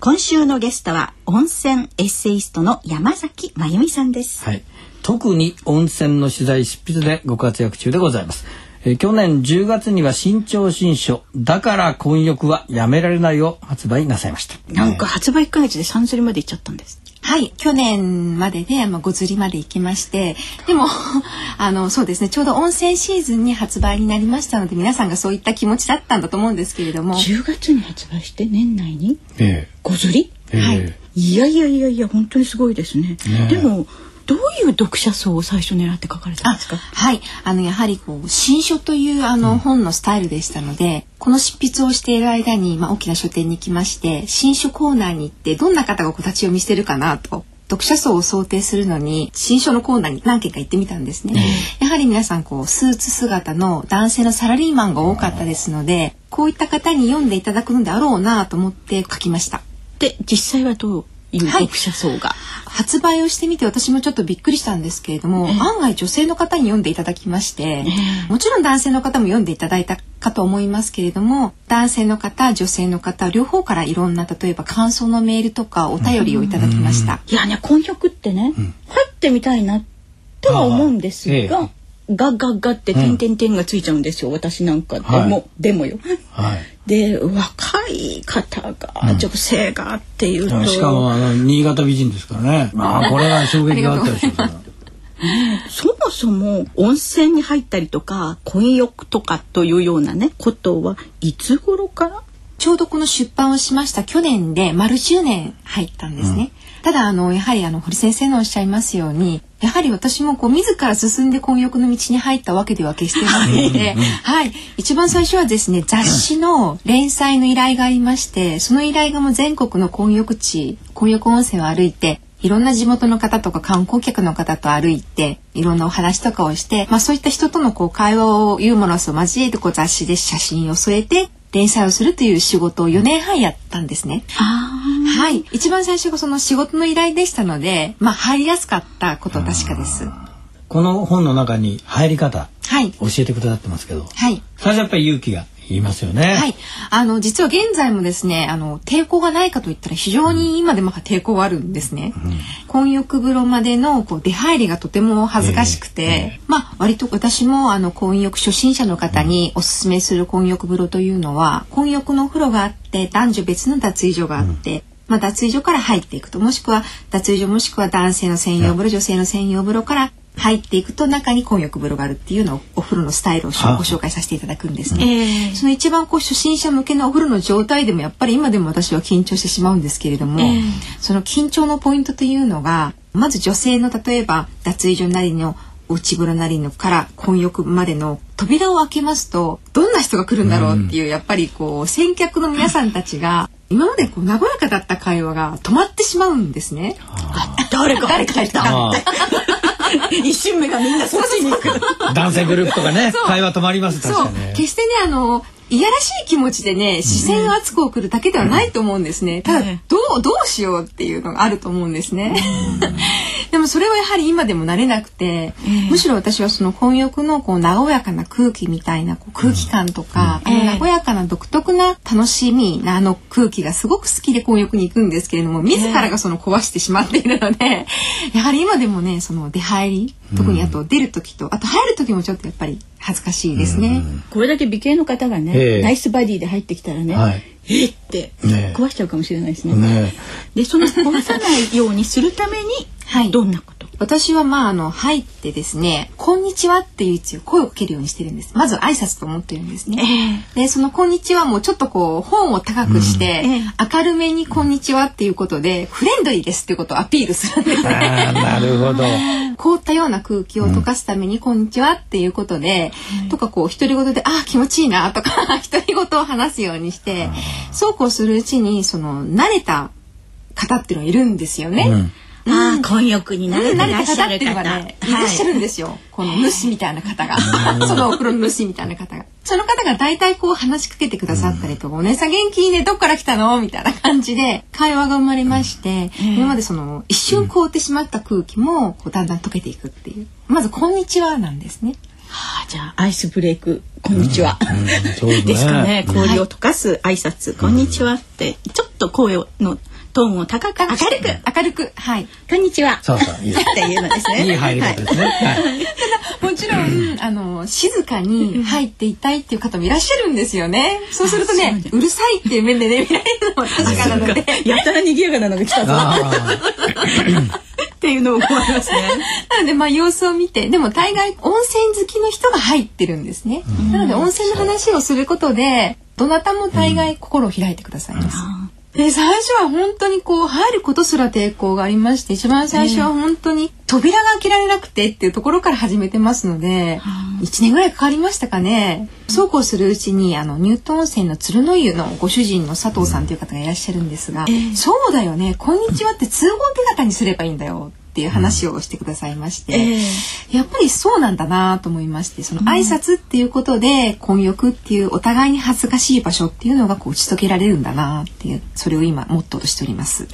今週のゲストは温泉エッセイストの山崎真由美さんです。はい。特に温泉の取材執筆でご活躍中でございます。えー、去年10月には新潮新書だから混浴はやめられないを発売なさいました。なんか発売1ヶ月で3釣りまで行っちゃったんですはい去年までで、まあ、5釣りまで行きましてでも あのそうですねちょうど温泉シーズンに発売になりましたので皆さんがそういった気持ちだったんだと思うんですけれども。10月に発売して年内に5釣り、えー、はい。いやいやいやいや本当にすごいですね、ね、でもどういう読者層を最初狙って書かれたんですか？はい。あのやはりこう新書というあの、本のスタイルでしたのでこの執筆をしている間に、まあ、大きな書店に来まして新書コーナーに行ってどんな方がこう立ち読みしてるかなと読者層を想定するのに新書のコーナーに何件か行ってみたんですね、やはり皆さんこうスーツ姿の男性のサラリーマンが多かったですのでこういった方に読んでいただくのであろうなと思って書きました。で実際はどうい。う読者層が、はい、発売をしてみて私もちょっとびっくりしたんですけれども、えー、案外女性の方に読んでいただきまして、えー、もちろん男性の方も読んでいただいたかと思いますけれども男性の方女性の方両方からいろんな例えば感想のメールとかお便りをいただきました。いやね婚浴ってね、うん、入ってみたいなとは思うんですが、ガッガッガって点点点がついちゃうんですよ、うん、私なんかでも、はい、でもよ。はい、で若い方が、女性がっていうと。しかもあの新潟美人ですからね。まあ。これは衝撃があったでしょう。そもそも温泉に入ったりとか混浴とかというようなねことはいつ頃から？ちょうどこの出版をしました。去年で丸10年入ったんですね。うん、ただあのやはりあの堀先生のおっしゃいますようにやはり私もこう自ら進んで混浴の道に入ったわけでは決してなくて、はい、一番最初はですね雑誌の連載の依頼がありましてその依頼がもう全国の混浴地混浴温泉を歩いていろんな地元の方とか観光客の方と歩いていろんなお話とかをして、まあ、そういった人とのこう会話をユーモラスを交えてこう雑誌で写真を添えて連載をするという仕事を4年半やったんですね。はい、一番最初がその仕事の依頼でしたので、まあ入りやすかったこと確かです。この本の中に入り方、はい、教えてくださってますけど、はい、最初やっぱり勇気が言いますよね。はい。あの実は現在もですね、あの抵抗がないかといったら非常に今でも抵抗はあるんですね。うん、混浴風呂までのこう出入りがとても恥ずかしくて、えー、まあ割と私もあの混浴初心者の方におすすめする混浴風呂というのは、混浴のお風呂があって男女別の脱衣所があって。うんまあ、脱衣所から入っていくともしくは脱衣所もしくは男性の専用風呂女性の専用風呂から入っていくと中に混浴風呂があるっていうのをお風呂のスタイルをご紹介させていただくんですね。その一番こう初心者向けのお風呂の状態でもやっぱり今でも私は緊張してしまうんですけれども、その緊張のポイントというのがまず女性の例えば脱衣所なりの内風呂なりのから混浴までの扉を開けますとどんな人が来るんだろうっていう、やっぱりこう先客の皆さんたちが今までこう和やかだった会話が止まってしまうんですね。誰か誰かいた 一瞬目がみんなそっちに行く。男性グループとかね会話止まります確かに、決してねあのいやらしい気持ちでね視線を熱く送るだけではないと思うんですね、ただどうどうしようっていうのがあると思うんですね、でもそれはやはり今でも慣れなくて、むしろ私はその混浴のこう和やかな空気みたいなこう空気感とか、あの和やかな独特な楽しみなあの空気がすごく好きで混浴に行くんですけれども自らがその壊してしまっているので、やはり今でもねその出入り特にあと出る時とあと入る時もちょっとやっぱり恥ずかしいですね。これだけ美形の方がね、ナイスバディで入ってきたらね、はい、えって壊しちゃうかもしれないですね。ねでその壊さないようにするために、はい、どんなこと？私はまああの入ってですね「こんにちは」っていう一応声をかけるようにしてるんです。まず挨拶と思ってるんですね、えー、でその「こんにちは」もちょっとこう本を高くして、うん、明るめに「こんにちは」っていうことでフレンドリーですっていうことをアピールするんですね。なるほど。凍ったような空気を溶かすために「こんにちは」っていうことで、うん、とかこう独り言で「あ気持ちいいな」とか 独り言を話すようにしてそうこうするうちにその慣れた方っていうのがいるんですよね。うんああ、混浴になれてらっしゃる方。ね、いらっしゃるんですよ。この主みたいな方が。そのお風呂の主みたいな方が。その方が大体こう話しかけてくださったりとか、お姉さん元気ね、どっから来たのみたいな感じで会話が生まれまして、今までその一瞬凍ってしまった空気もこうだんだん溶けていくっていう。まず、こんにちはなんですね。はあ、じゃあアイスブレイクこんにちは、うん。うん、ですかね。氷を溶かす挨拶、はい、こんにちはってちょっと声のトーンを高く明るく。明るく。はい。こんにちは。そうそういいっていうのですね。いい入り方ですね、はい、ただもちろんあの静かに入っていたいっていう方もいらっしゃるんですよね。そうするとねうるさいっていう面でね見られるのは確かなので。やたら賑やかなのが来たぞっていうのを思いますね。なのでまあ様子を見てでも大概温泉好きの人が入ってるんですね。なので温泉の話をすることでどなたも大概心を開いてくださいます。で最初は本当にこう入ることすら抵抗がありまして一番最初は本当に扉が開けられなくてっていうところから始めてますので、う1年ぐらいかかりましたかね。そうこうするうちにあのニュートン温泉の鶴の湯のご主人の佐藤さんという方がいらっしゃるんですが、えー、そうだよね。こんにちはって通報手形にすればいいんだよっていう話をしてくださいまして、えー、やっぱりそうなんだなと思いましてその挨拶っていうことで混浴っていうお互いに恥ずかしい場所っていうのがこう打ち解けられるんだなっていうそれを今モットーとしております。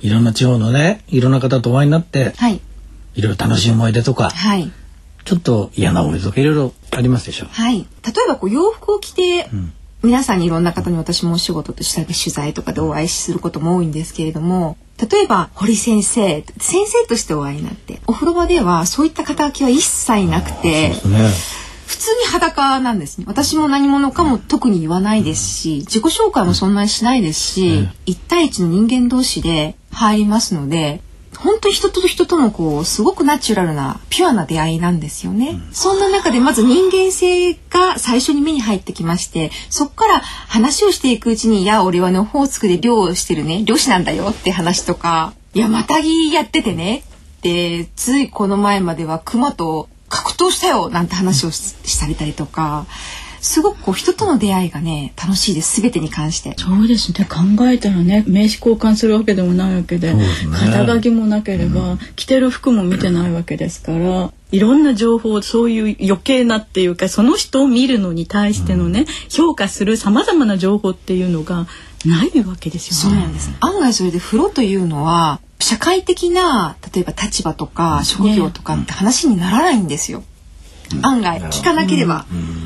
いろんな地方のねいろんな方とお会いになって、はい、いろいろ楽しい思い出とか、はい、ちょっと嫌な思い出とかいろいろありますでしょ？う。はい、例えばこう洋服を着て、うん皆さんにいろんな方に私もお仕事として取材とかでお会いすることも多いんですけれども例えば堀先生先生としてお会いになってお風呂場ではそういった肩書きは一切なくて、ね、普通に裸なんですね。私も何者かも特に言わないですし自己紹介もそんなにしないですし、一対一の人間同士で入りますので本当に人と人とのこうすごくナチュラルなピュアな出会いなんですよね、うん、そんな中でまず人間性が最初に目に入ってきましてそこから話をしていくうちに「いや俺はねオホーツクで漁をしてるね。漁師なんだよ」って話とか「いやまたぎやっててね」ってついこの前までは熊と格闘したよなんて話をしたりたりとかすごくこう人との出会いがね楽しいです。全てに関して。そうですね。考えたらね名刺交換するわけでもないわけで、ね、肩書きもなければ、うん、着てる服も見てないわけですからいろんな情報そういう余計なっていうかその人を見るのに対してのね、うん、評価するさまざまな情報っていうのがないわけですよね。そうなんです。案外それで風呂というのは社会的な例えば立場とか職業とかって話にならないんですよ。ね、案外。聞かなければ。うん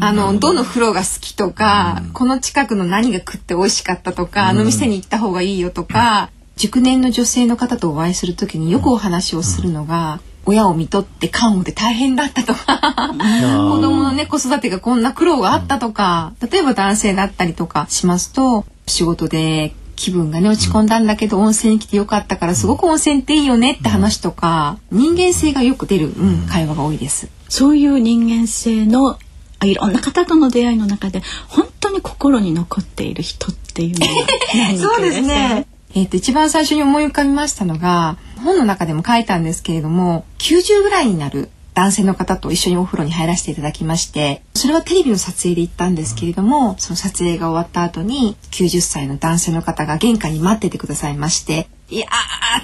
あのどの風呂が好きとか、この近くの何が食って美味しかったとか、あの店に行った方がいいよとか、熟年の女性の方とお会いする時によくお話をするのが、親を見とって看護で大変だったとか子供のね子育てがこんな苦労があったとか例えば男性だったりとかしますと仕事で気分がね落ち込んだんだけど温泉に来てよかったからすごく温泉っていいよねって話とか人間性がよく出る、うん、会話が多いです。そういう人間性のいろんな方との出会いの中で本当に心に残っている人っていうのは そうですね。えっ、と一番最初に思い浮かびましたのが本の中でも書いたんですけれども90ぐらいになる男性の方と一緒にお風呂に入らせていただきましてそれはテレビの撮影で行ったんですけれどもその撮影が終わった後に90歳の男性の方が玄関に待っててくださいましていや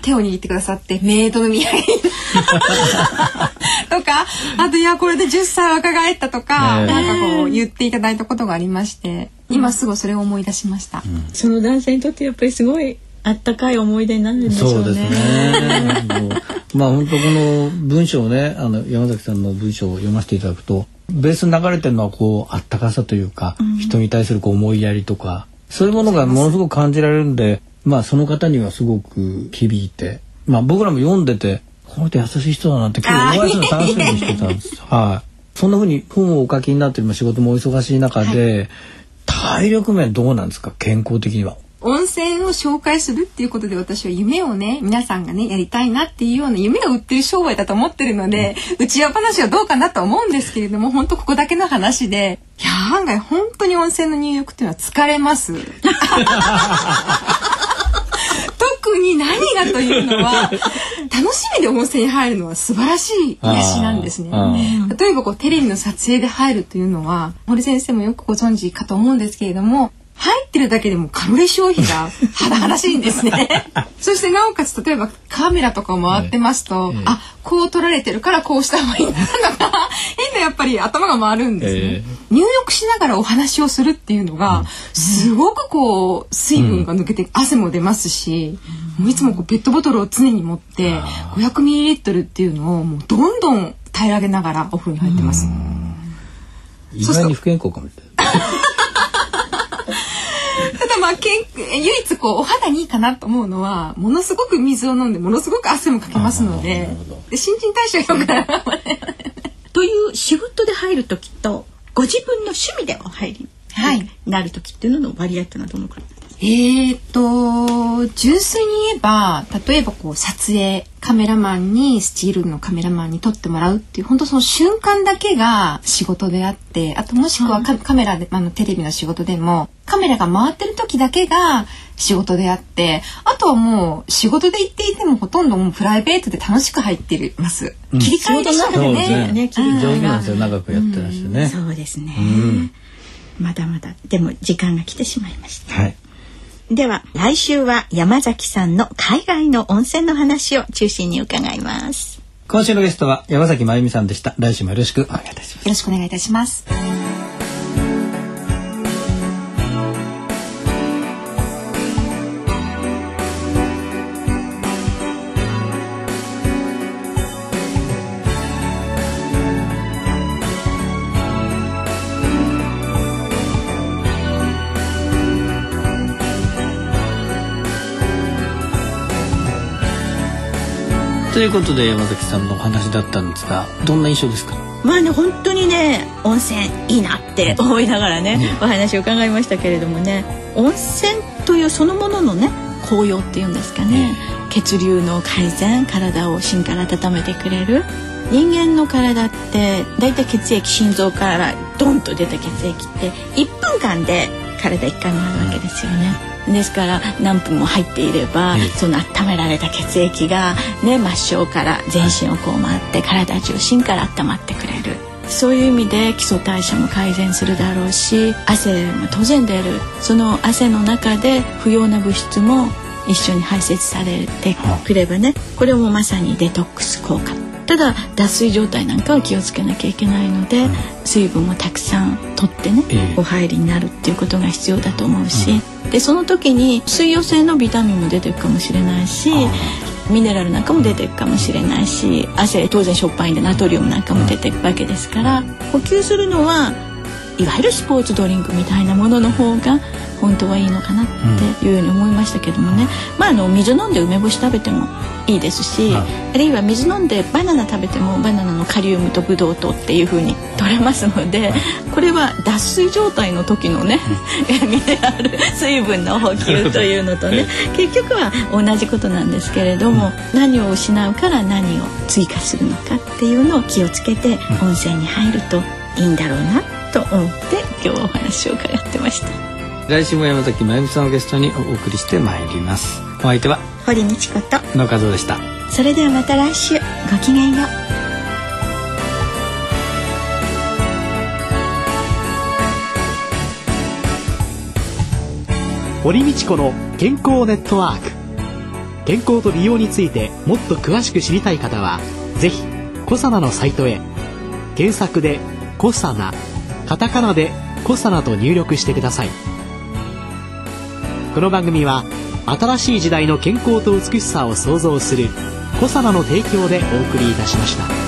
手を握ってくださってメイドの土産 とかあといやこれで10歳若返ったとか、ね、なんかこう言っていただいたことがありまして今すぐそれを思い出しました、うん、その男性にとってやっぱりすごいあったかい思い出になるんでしょうね。そうですね。まあ本当この文章をね、あの山崎さんの文章を読ませていただくと、ベースに流れてるのはこうあったかさというか、うん、人に対するこう思いやりとか、そういうものがものすごく感じられるんで、まあその方にはすごく響いて、まあ僕らも読んでて、この人優しい人だなって今日お会いするの楽しみにしてたんです。はい。そんな風に本をお書きになってる仕事もお忙しい中で、体力面どうなんですか？健康的には。温泉を紹介するっていうことで私は夢をね皆さんがねやりたいなっていうような夢を売ってる商売だと思ってるので、うちわ話はどうかなと思うんですけれども本当ここだけの話でいや案外本当に温泉の入浴っていうのは疲れます。何がというのは楽しみで温泉に入るのは素晴らしい癒しなんですね。例えばこうテレビの撮影で入るというのは森先生もよくご存知かと思うんですけれども入ってるだけでもカロリー消費が 甚だしいんですね。そしてなおかつ例えばカメラとかを回ってますと、はい、あこう撮られてるからこうした方がいいんだとか変なやっぱり頭が回るんですね、えー、入浴しながらお話をするっていうのが、すごくこう水分が抜けて汗も出ますし、もういつもこうペットボトルを常に持って500ミリリットルっていうのをもうどんどん平らげながらお風呂に入ってます。意外に不健康かも。ただまあけん唯一こうお肌にいいかなと思うのはものすごく水を飲んでものすごく汗もかけますのでで新陳代謝が良くなる。という仕事で入る時とご自分の趣味でお入り、はい、なる時っていうのの割合ってのはどのくらいえーと純粋に言えば例えばこう撮影カメラマンにスチールのカメラマンに撮ってもらうっていう本当その瞬間だけが仕事であってあともしくはカメラであのテレビの仕事でもカメラが回ってる時だけが仕事であってあとはもう仕事で行っていてもほとんどもうプライベートで楽しく入っています。うん、切り替えでしょうね。ねね切り替え上手なんですよ。長くやってらっしゃね、うん、そうですね、うん、まだまだ。でも時間が来てしまいました。はい。では来週は山崎さんの海外の温泉の話を中心に伺います。今週のゲストは山崎真由美さんでした。来週もよろしくお願いいたします。よろしくお願いいたしますいうことで山崎さんのお話だったんですがどんな印象ですか？まあね本当にね温泉いいなって思いながらね、ね、お話を伺いましたけれどもね温泉というそのもののね紅葉っていうんですかね、ね、血流の改善体を芯から温めてくれる。人間の体ってだいたい血液心臓からドンと出た血液って1分間で体1回回るわけですよね。ですから何分も入っていれば、その温められた血液がね末梢から全身をこう回って体中心から温まってくれる。そういう意味で基礎代謝も改善するだろうし汗も当然出る。その汗の中で不要な物質も一緒に排泄されてくればねこれもまさにデトックス効果ただ脱水状態なんかは気をつけなきゃいけないので、うん、水分もたくさん取ってね、えー、お入りになるっていうことが必要だと思うし、うん、でその時に水溶性のビタミンも出てくかもしれないしミネラルなんかも出てくかもしれないし汗当然しょっぱいんでナトリウムなんかも出てくわけですから呼吸するのはいわゆるスポーツドリンクみたいなものの方が本当はいいのかなっていうふうに思いましたけどもね、うん、まああの水飲んで梅干し食べてもいいですし、はい、あるいは水飲んでバナナ食べてもバナナのカリウムとブドウ糖っていうふうに取れますので、はい、これは脱水状態の時のね、うん、ミネラル水分の補給というのとね結局は同じことなんですけれども、うん、何を失うから何を追加するのかっていうのを気をつけて温泉に入るといいんだろうなと思って今日はお話を伺ってました。来週も山崎真由美さんをゲストにお送りしてまいります。お相手は堀道子と野和でした。それではまた来週ごきげんよう。堀道子の健康ネットワーク。健康と美容についてもっと詳しく知りたい方は是非コサナのサイトへ。検索で「コサナ」カタカナで「コサナ」と入力してください。この番組は新しい時代の健康と美しさを創造する「コサナの提供でお送りいたしました。